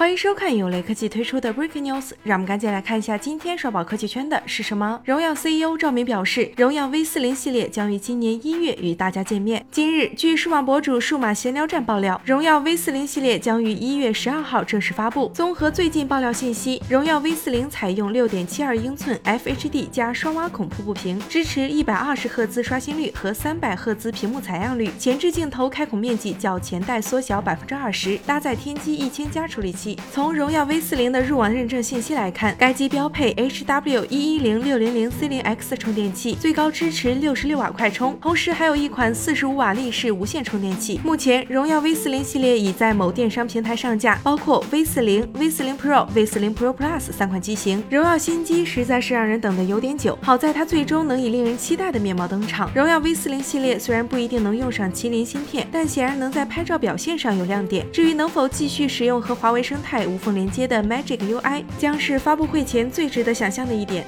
欢迎收看由雷科技推出的 Breaking News，让我们赶紧来看一下今天刷爆科技圈的是什么。荣耀 CEO 赵明表示，荣耀 V 四零系列将于今年一月与大家见面。今日，据数码博主数码闲聊站爆料，荣耀 V 四零系列将于一月十二号正式发布。综合最近爆料信息，荣耀 V 四零采用六点七二英寸 FHD 加双挖孔瀑布屏，支持一百二十赫兹刷新率和三百赫兹屏幕采样率，前置镜头开孔面积较前代缩小百分之二十，搭载天玑一千加处理器。从荣耀 V 四零的入网认证信息来看，该机标配 HW 一一零六零零 C 零 X 充电器，最高支持六十六瓦快充，同时还有一款四十五瓦立式无线充电器。目前，荣耀 V 四零系列已在某电商平台上架，包括 V 四零、V 四零 Pro、V 四零 Pro Plus 三款机型。荣耀新机实在是让人等的有点久，好在它最终能以令人期待的面貌登场。荣耀 V 四零系列虽然不一定能用上麒麟芯片，但显然能在拍照表现上有亮点。至于能否继续使用和华为生生态无缝连接的 Magic UI 将是发布会前最值得想象的一点。